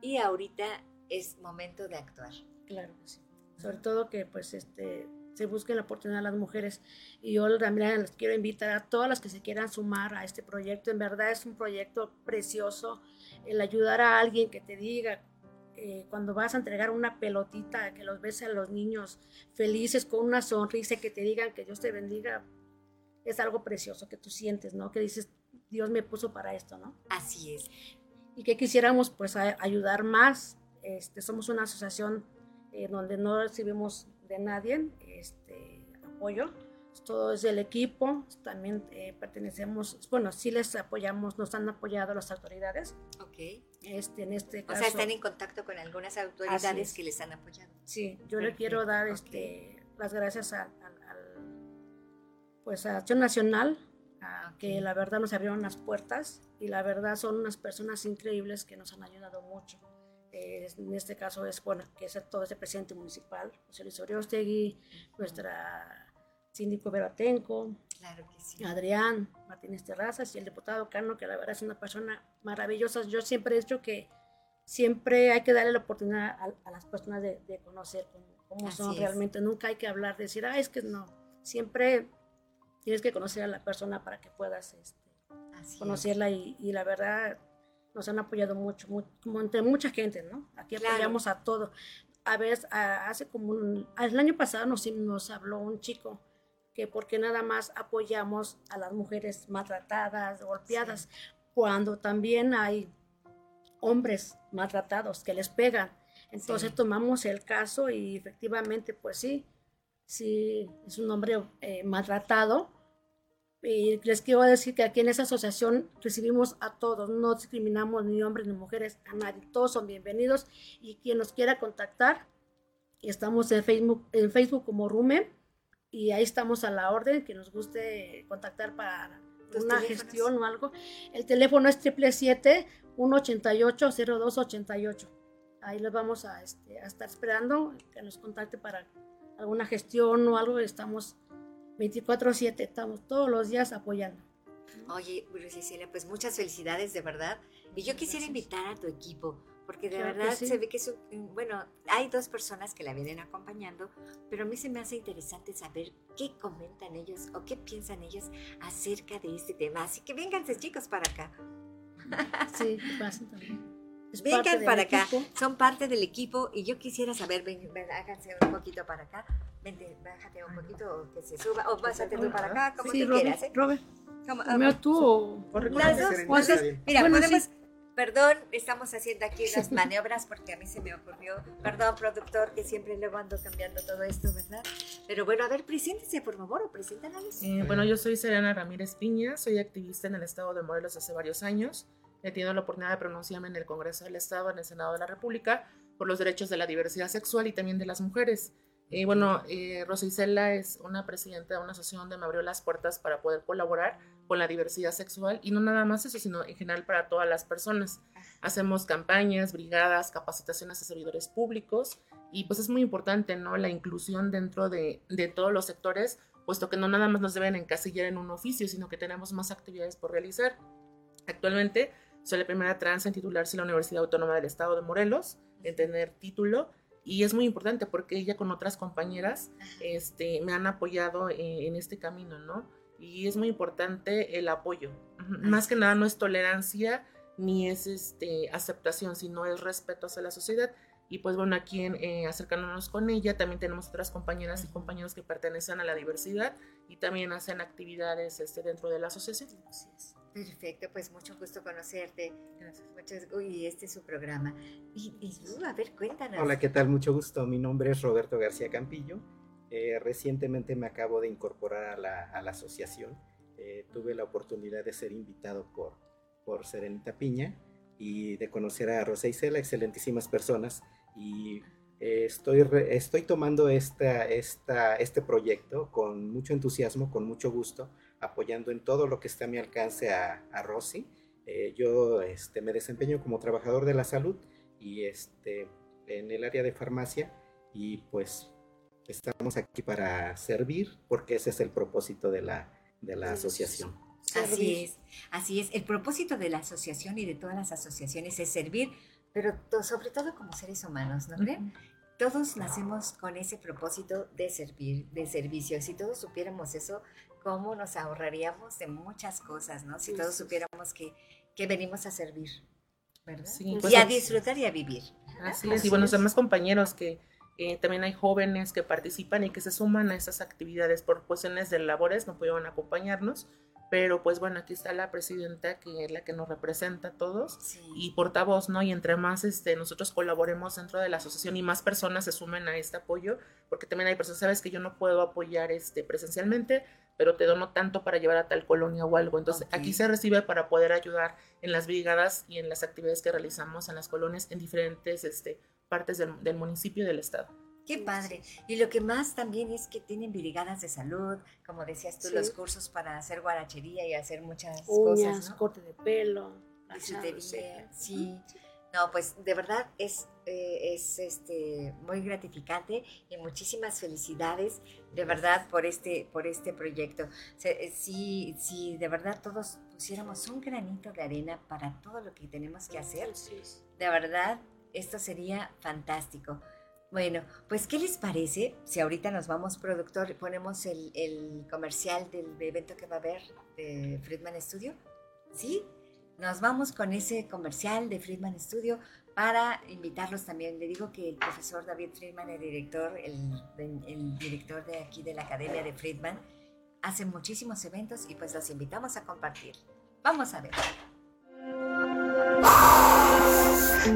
Y ahorita es momento de actuar. Claro que sí. Sobre todo que pues este se busque la oportunidad a las mujeres. Y yo también les quiero invitar a todas las que se quieran sumar a este proyecto. En verdad es un proyecto precioso. El ayudar a alguien que te diga, eh, cuando vas a entregar una pelotita, que los ves a los niños felices con una sonrisa, que te digan que Dios te bendiga, es algo precioso que tú sientes, ¿no? Que dices, Dios me puso para esto, ¿no? Así es. Y que quisiéramos pues ayudar más. Este, somos una asociación eh, donde no recibimos de nadie apoyo todo es del equipo, también eh, pertenecemos, bueno, sí les apoyamos, nos han apoyado las autoridades. Ok. Este, en este caso. O sea, están en contacto con algunas autoridades que les han apoyado. Sí, yo le quiero dar este, las gracias a, pues a Acción Nacional, que la verdad nos abrieron las puertas y la verdad son unas personas increíbles que nos han ayudado mucho. en este caso es, bueno, que es todo este presidente municipal, José Luis Oriostegui, nuestra síndico Veratenco, Adrián Martínez Terrazas y el diputado Cano, que la verdad es una persona maravillosa. Yo siempre he dicho que siempre hay que darle la oportunidad a, las personas de, conocer cómo, son realmente. Nunca hay que hablar, decir, ah, es que no. Siempre tienes que conocer a la persona para que puedas este, conocerla y, la verdad nos han apoyado mucho, como entre mucha gente, ¿no? Aquí apoyamos a todo. A veces, hace como un, el año pasado nos, nos habló un chico que porque nada más apoyamos a las mujeres maltratadas, golpeadas, cuando también hay hombres maltratados que les pegan. Entonces tomamos el caso y efectivamente, pues sí, sí, es un hombre eh, maltratado. Y les quiero decir que aquí en esa asociación recibimos a todos, no discriminamos ni hombres ni mujeres, a nadie, todos son bienvenidos y quien nos quiera contactar, estamos en Facebook, en Facebook como Rumen y ahí estamos a la orden, que nos guste contactar para una gestión o algo. El teléfono es 777-188-0288. Ahí los vamos a, este, a, estar esperando que nos contacte para alguna gestión o algo. Estamos 24/7, estamos todos los días apoyando. Oye, Cecilia, pues muchas felicidades de verdad. Y yo quisiera invitar a tu equipo porque de verdad se ve que es bueno, hay dos personas que la vienen acompañando, pero a mí se me hace interesante saber qué comentan ellos o qué piensan ellos acerca de este tema. Así que vénganse chicos para acá. Sí, pasen también. Vengan para acá, son parte del equipo y yo quisiera saber, ven, háganse un poquito para acá, vente, bájate un poquito que se suba, o pásate tú para acá, como sí, tú quieras. ¿eh? Robert, ¿Cómo, tú o Las dos, mira, podemos... Perdón, estamos haciendo aquí las maniobras porque a mí se me ocurrió. Perdón, productor, que siempre luego ando cambiando todo esto, ¿verdad? Pero bueno, a ver, preséntese, por favor, o preséntanos. Eh, bueno, yo soy Serena Ramírez Piña, soy activista en el estado de Morelos hace varios años. He tenido la oportunidad de pronunciarme en el Congreso del Estado, en el Senado de la República, por los derechos de la diversidad sexual y también de las mujeres. Bueno, eh, es una presidenta de una asociación donde me abrió las puertas para poder colaborar con la diversidad sexual y no nada más eso, sino en general para todas las personas. Hacemos campañas, brigadas, capacitaciones a servidores públicos y pues es muy importante, ¿no? La inclusión dentro de, de todos los sectores, puesto que no nada más nos deben encasillar en un oficio, sino que tenemos más actividades por realizar. Actualmente soy la primera trans en titularse en la Universidad Autónoma del Estado de Morelos, en tener título y es muy importante porque ella con otras compañeras este, me han apoyado en, este camino, ¿no? Y es muy importante el apoyo. Más que nada no es tolerancia ni es este, aceptación, sino es respeto hacia la sociedad. Y pues bueno, aquí en, eh, acercándonos con ella, también tenemos otras compañeras y compañeros que pertenecen a la diversidad y también hacen actividades este, dentro de la asociación. Perfecto, pues mucho gusto conocerte. Gracias. Muchas, uy, este es su programa. Y, y a ver, cuéntanos. Hola, ¿qué tal? Mucho gusto. Mi nombre es Roberto García Campillo. Eh, recientemente me acabo de incorporar a la, a la asociación. Eh, tuve la oportunidad de ser invitado por, por Serenita Piña y de conocer a Rosa Isela, excelentísimas personas. Y eh, estoy, estoy tomando esta, esta, este proyecto con mucho entusiasmo, con mucho gusto apoyando en todo lo que está a mi alcance a, a Rosy. Eh, yo este, me desempeño como trabajador de la salud y este, en el área de farmacia y pues estamos aquí para servir porque ese es el propósito de la, de la asociación. Así es, así es. El propósito de la asociación y de todas las asociaciones es servir, pero sobre todo como seres humanos, ¿no creen? Todos nacemos con ese propósito de servir, de servicio. Si todos supiéramos eso, cómo nos ahorraríamos de muchas cosas, ¿no? Si todos supiéramos que, que, venimos a servir, ¿verdad? Sí, pues y a disfrutar y a vivir. Así es, y bueno, demás compañeros que eh, también hay jóvenes que participan y que se suman a esas actividades por cuestiones de labores, no pudieron acompañarnos, pero pues bueno, aquí está la presidenta que es la que nos representa a todos y portavoz, ¿no? Y entre más este, nosotros colaboremos dentro de la asociación y más personas se sumen a este apoyo, porque también hay personas, sabes que yo no puedo apoyar este, presencialmente, pero te dono tanto para llevar a tal colonia o algo. Entonces, aquí se recibe para poder ayudar en las brigadas y en las actividades que realizamos en las colonias en diferentes este, partes del, del municipio y del estado. Qué padre. Y lo que más también es que tienen brigadas de salud, como decías tú, los cursos para hacer guarachería y hacer muchas cosas. ¿no? corte de pelo, bisutería, sí. No, pues de verdad es, eh, es este, muy gratificante y muchísimas felicidades de verdad por este, por este proyecto. Eh, si, si de verdad todos pusiéramos un granito de arena para todo lo que tenemos que hacer, de verdad esto sería fantástico. Bueno, pues ¿qué les parece si ahorita nos vamos, productor, ponemos el, el comercial del evento que va a haber de Friedman Studio? ¿Sí? Nos vamos con ese comercial de Friedman Studio para invitarlos también. Le digo que el profesor David Friedman, el director, el, director de aquí de la Academia de Friedman, hace muchísimos eventos y pues los invitamos a compartir. Vamos a ver.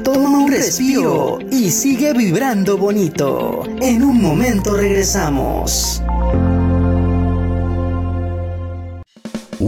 Toma un respiro y sigue vibrando bonito. En un momento regresamos.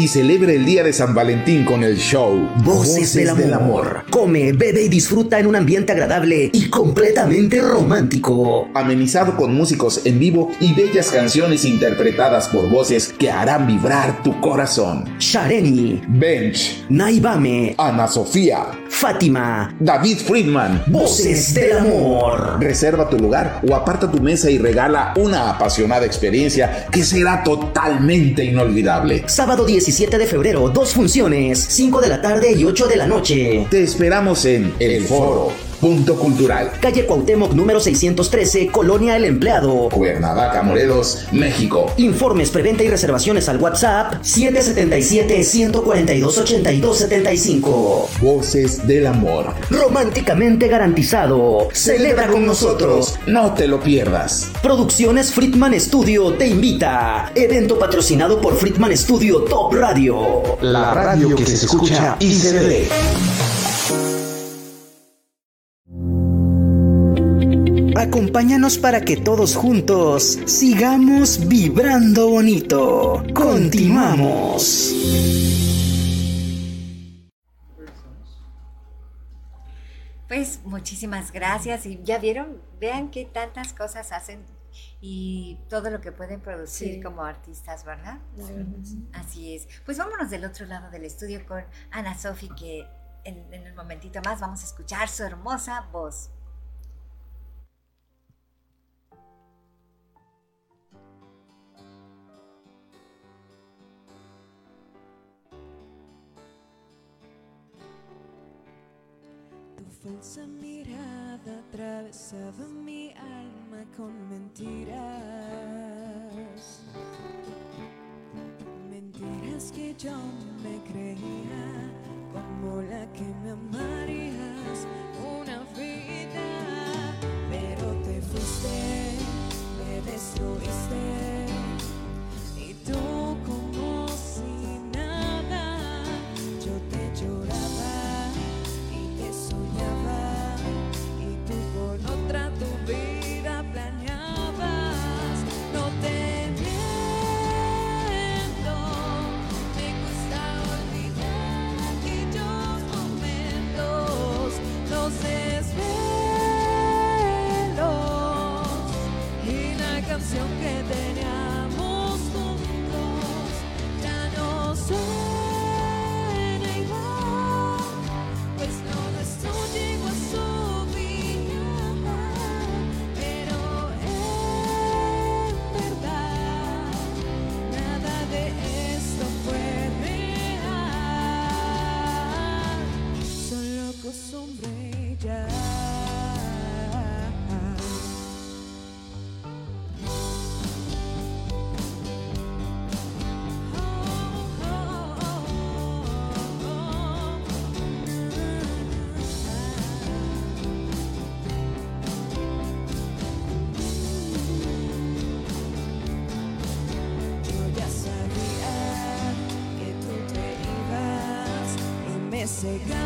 Y celebre el día de San Valentín con el show Voces, del, amor. Come, bebe y disfruta en un ambiente agradable y completamente romántico. Amenizado con músicos en vivo y bellas canciones interpretadas por voces que harán vibrar tu corazón. Shareni, Bench, Naibame, Ana Sofía, Fátima, David Friedman, Voces del Amor. Reserva tu lugar o aparta tu mesa y regala una apasionada experiencia que será totalmente inolvidable. Sábado 17 de febrero, dos funciones, 5 de la tarde y 8 de la noche. Te esperamos en El Foro Punto Cultural. Calle Cuauhtémoc número 613, Colonia El Empleado. Cuernavaca, Morelos, México. Informes, preventa y reservaciones al WhatsApp 777-142-8275. Voces del amor. Románticamente garantizado. Celebra con nosotros. No te lo pierdas. Producciones Friedman Studio te invita. Evento patrocinado por Friedman Studio Top Radio. La radio que se escucha y se ve. Acompáñanos para que todos juntos sigamos vibrando bonito. Continuamos. Pues muchísimas gracias y ya vieron, vean qué tantas cosas hacen y todo lo que pueden producir Sí. como artistas, ¿verdad? Sí. Así es. Pues vámonos del otro lado del estudio con Ana Sofi que en, en un momentito más vamos a escuchar su hermosa voz. Falsa mirada atravesaba mi alma con mentiras. Mentiras que yo me creía como la que me amarías una vida. Pero te fuiste, me destruiste. Y tú como y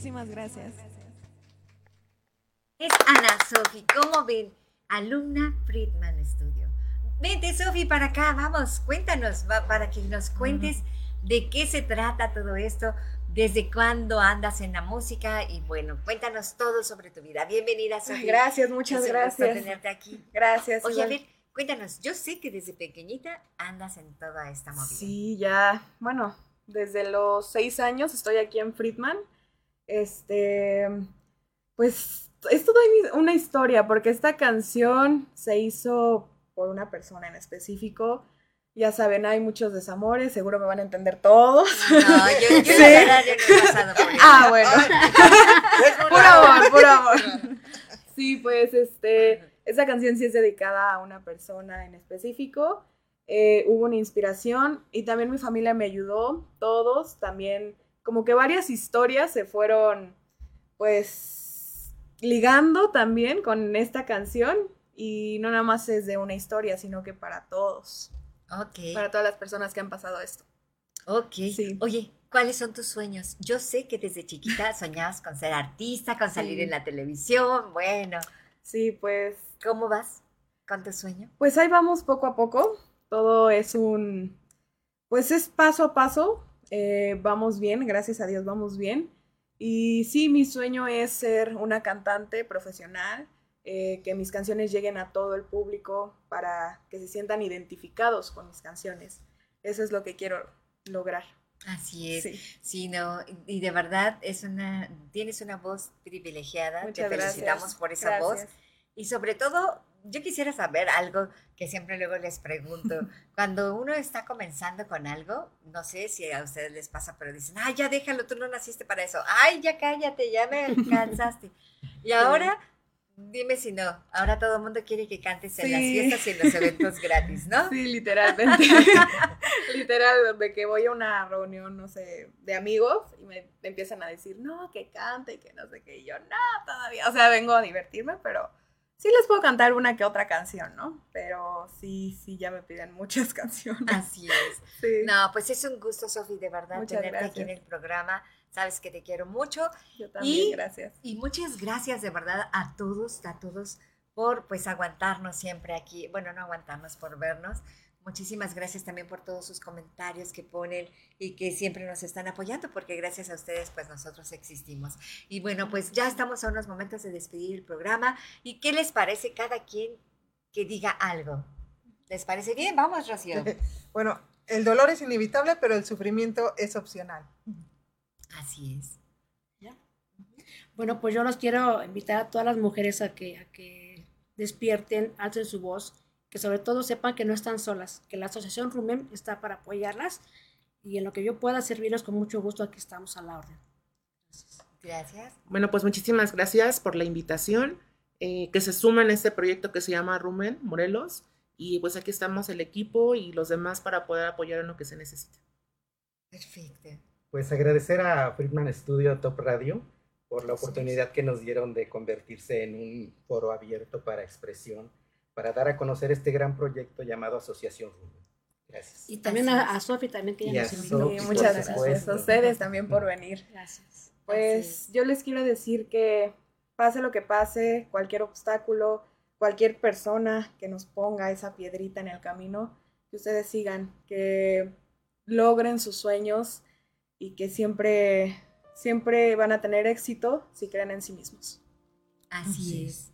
Muchísimas gracias. Es Ana Sofi, ¿cómo ven? Alumna Friedman Studio. Vente, Sofi, para acá, vamos, cuéntanos, para que nos cuentes de qué se trata todo esto. ¿Desde cuándo andas en la música? Y bueno, cuéntanos todo sobre tu vida. Bienvenida. Ay, gracias, muchas Es un gusto gracias. tenerte aquí. Gracias. Oye, a ver, cuéntanos, yo sé que desde pequeñita andas en toda esta movida. Sí, ya, bueno, desde los seis años estoy aquí en Friedman. Este, pues es toda una- historia, porque esta canción se hizo por una persona en específico. Ya saben, hay muchos desamores, seguro me van a entender todos. No, yo, yo Sí. la verdad yo no he pasado por eso. Ah, bueno. puro amor, puro amor. Sí, pues este, esa canción sí es dedicada a una persona en específico. Eh, hubo una inspiración y también mi familia me ayudó, todos, también como que varias historias se fueron pues ligando también con esta canción y no nada más es de una historia, sino que para todos, Ok. para todas las personas que han pasado esto. Ok. Oye, ¿cuáles son tus sueños? Yo sé que desde chiquita soñabas con ser artista, con salir Sí. en la televisión. Bueno. Sí, pues. ¿Cómo vas con tu sueño? Pues ahí vamos poco a poco. Todo es un. Pues es paso a paso. Eh, vamos bien, gracias a Dios vamos bien. Y sí, mi sueño es ser una cantante profesional, eh, que mis canciones lleguen a todo el público para que se sientan identificados con mis canciones. Eso es lo que quiero lograr. Así es. Sí. Sí, no, y de verdad es una, tienes una voz privilegiada. Muchas Te felicitamos gracias. por esa voz. Y sobre todo, yo quisiera saber algo que siempre luego les pregunto. Cuando uno está comenzando con algo, no sé si a ustedes les pasa, pero dicen, ay, ya déjalo, tú no naciste para eso. Ay, ya cállate, ya me cansaste. Y ahora, dime si no, ahora todo el mundo quiere que cantes en las Sí. fiestas y en los eventos gratis, ¿no? Sí, literalmente. Literal, de que voy a una reunión, no sé, de amigos y me empiezan a decir, no, que cante y que no sé qué. Y yo, no, todavía. O sea, vengo a divertirme, pero sí les puedo cantar una que otra canción, ¿no? Pero sí, sí, ya me piden muchas canciones. Así es. Sí. No, pues es un gusto, Sofi, de verdad, Muchas tenerte aquí en gracias. el programa. Sabes que te quiero mucho. Yo también, y, gracias. Y muchas gracias de verdad a todos, a todos por pues aguantarnos siempre aquí. Bueno, no aguantarnos por vernos. Muchísimas gracias también por todos sus comentarios que ponen y que siempre nos están apoyando, porque gracias a ustedes pues nosotros existimos. Y bueno, pues ya estamos a unos momentos de despedir el programa. ¿Y qué les parece cada quien que diga algo? ¿Les parece bien? Vamos, Rocío. Bueno, el dolor es inevitable, pero el sufrimiento es opcional. Así es. Bueno, pues yo los quiero invitar a todas las mujeres a que, a que despierten, alcen su voz, que sobre todo sepan que no están solas, que la Asociación Rumen está para apoyarlas y en lo que yo pueda servirles con mucho gusto, aquí estamos a la orden. Gracias. Bueno, pues muchísimas gracias por la invitación, eh, que se sumen a este proyecto que se llama Rumen Morelos. Y pues aquí estamos el equipo y los demás para poder apoyar en lo que se necesite. Perfecto. Pues agradecer a Friedman Studio Top Radio por la oportunidad que nos dieron de convertirse en un foro abierto para expresión, para dar a conocer este gran proyecto llamado Asociación Rumen. Gracias. Y también a, a Sofi también que Y ella a nos invitó. Sí, muchas gracias supuesto. a ustedes también por venir. Gracias. Pues yo les quiero decir que pase lo que pase, cualquier obstáculo, cualquier persona que nos ponga esa piedrita en el camino, que ustedes sigan, que logren sus sueños y que siempre, siempre van a tener éxito si creen en sí mismos. Así es,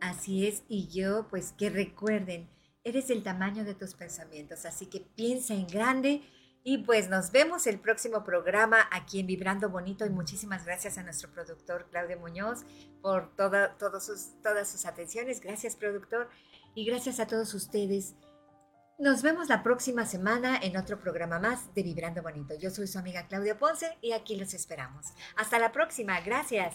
así es. Y yo, pues que recuerden, eres el tamaño de tus pensamientos, así que piensa en grande. Y pues nos vemos el próximo programa aquí en Vibrando Bonito y muchísimas gracias a nuestro productor Claudio Muñoz por sus, todas sus atenciones. Gracias productor y gracias a todos ustedes. Nos vemos la próxima semana en otro programa más de Vibrando Bonito. Yo soy su amiga Claudia Ponce y aquí los esperamos. Hasta la próxima. Gracias.